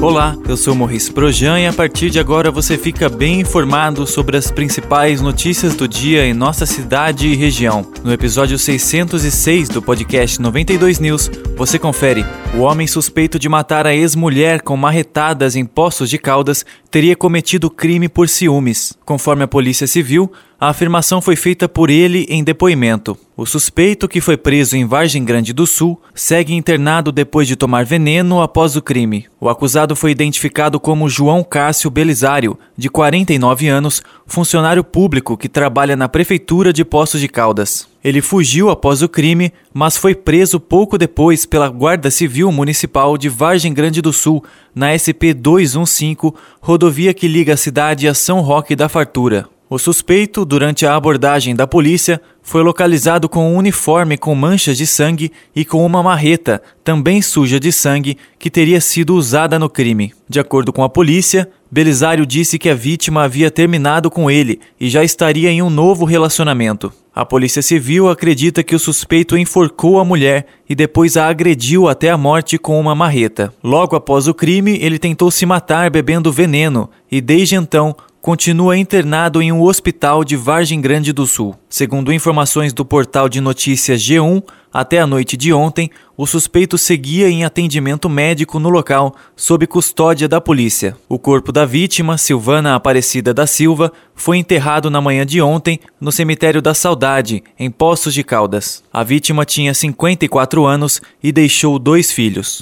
Olá, eu sou Morris Projan e a partir de agora você fica bem informado sobre as principais notícias do dia em nossa cidade e região. No episódio 606 do podcast 92 News, você confere. O homem suspeito de matar a ex-mulher com marretadas em Poços de Caldas teria cometido crime por ciúmes. Conforme a Polícia Civil, a afirmação foi feita por ele em depoimento. O suspeito, que foi preso em Vargem Grande do Sul, segue internado depois de tomar veneno após o crime. O acusado foi identificado como João Cássio Belisário, de 49 anos, funcionário público que trabalha na Prefeitura de Poços de Caldas. Ele fugiu após o crime, mas foi preso pouco depois pela Guarda Civil Municipal de Vargem Grande do Sul, na SP 215, rodovia que liga a cidade a São Roque da Fartura. O suspeito, durante a abordagem da polícia, foi localizado com um uniforme com manchas de sangue e com uma marreta, também suja de sangue, que teria sido usada no crime. De acordo com a polícia, Belisário disse que a vítima havia terminado com ele e já estaria em um novo relacionamento. A Polícia Civil acredita que o suspeito enforcou a mulher e depois a agrediu até a morte com uma marreta. Logo após o crime, ele tentou se matar bebendo veneno e, desde então, continua internado em um hospital de Vargem Grande do Sul. Segundo informações do portal de notícias G1, até a noite de ontem, o suspeito seguia em atendimento médico no local, sob custódia da polícia. O corpo da vítima, Silvana Aparecida da Silva, foi enterrado na manhã de ontem no cemitério da Saudade, em Poços de Caldas. A vítima tinha 54 anos e deixou dois filhos.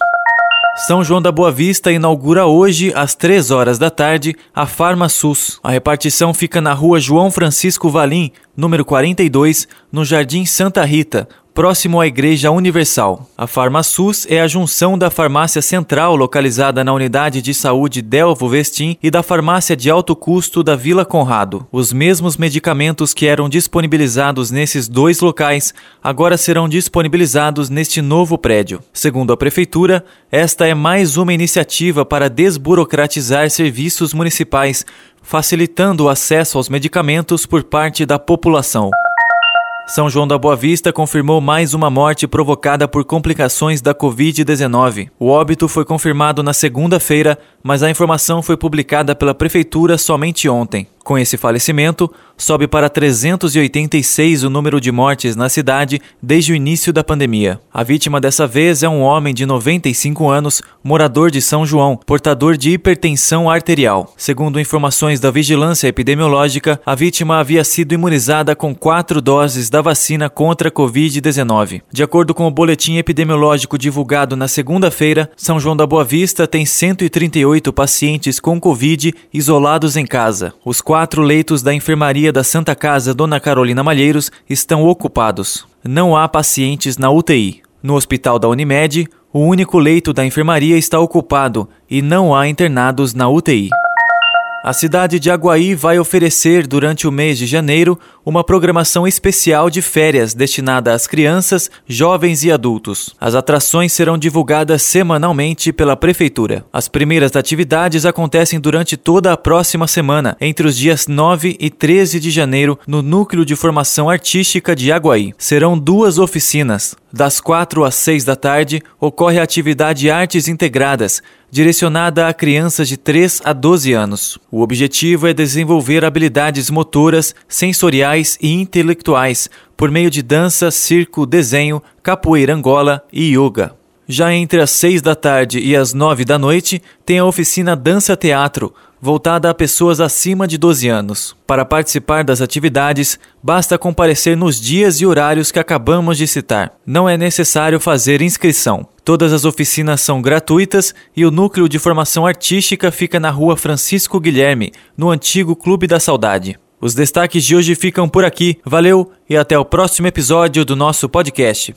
São João da Boa Vista inaugura hoje, às 3 horas da tarde, a Farma SUS. A repartição fica na rua João Francisco Valim, número 42, no Jardim Santa Rita, próximo à Igreja Universal. A FarmaSUS é a junção da Farmácia Central, localizada na Unidade de Saúde Delvo Vestim, e da Farmácia de Alto Custo da Vila Conrado. Os mesmos medicamentos que eram disponibilizados nesses dois locais agora serão disponibilizados neste novo prédio. Segundo a Prefeitura, esta é mais uma iniciativa para desburocratizar serviços municipais, facilitando o acesso aos medicamentos por parte da população. São João da Boa Vista confirmou mais uma morte provocada por complicações da Covid-19. O óbito foi confirmado na segunda-feira, mas a informação foi publicada pela Prefeitura somente ontem. Com esse falecimento, sobe para 386 o número de mortes na cidade desde o início da pandemia. A vítima dessa vez é um homem de 95 anos, morador de São João, portador de hipertensão arterial. Segundo informações da Vigilância Epidemiológica, a vítima havia sido imunizada com quatro doses da vacina contra a Covid-19. De acordo com o boletim epidemiológico divulgado na segunda-feira, São João da Boa Vista tem 138 pacientes com Covid isolados em casa. Os quatro leitos da enfermaria da Santa Casa Dona Carolina Malheiros estão ocupados. Não há pacientes na UTI. No hospital da Unimed, o único leito da enfermaria está ocupado e não há internados na UTI. A cidade de Aguaí vai oferecer durante o mês de janeiro uma programação especial de férias destinada às crianças, jovens e adultos. As atrações serão divulgadas semanalmente pela prefeitura. As primeiras atividades acontecem durante toda a próxima semana, entre os dias 9 e 13 de janeiro, no Núcleo de Formação Artística de Aguaí. Serão duas oficinas. Das 4 às 6 da tarde ocorre a atividade Artes Integradas, direcionada a crianças de 3 a 12 anos. O objetivo é desenvolver habilidades motoras, sensoriais e intelectuais por meio de dança, circo, desenho, capoeira angola e yoga. Já entre as 6 da tarde e as 9 da noite, tem a oficina Dança Teatro, voltada a pessoas acima de 12 anos. Para participar das atividades, basta comparecer nos dias e horários que acabamos de citar. Não é necessário fazer inscrição. Todas as oficinas são gratuitas e o núcleo de formação artística fica na rua Francisco Guilherme, no antigo Clube da Saudade. Os destaques de hoje ficam por aqui. Valeu e até o próximo episódio do nosso podcast.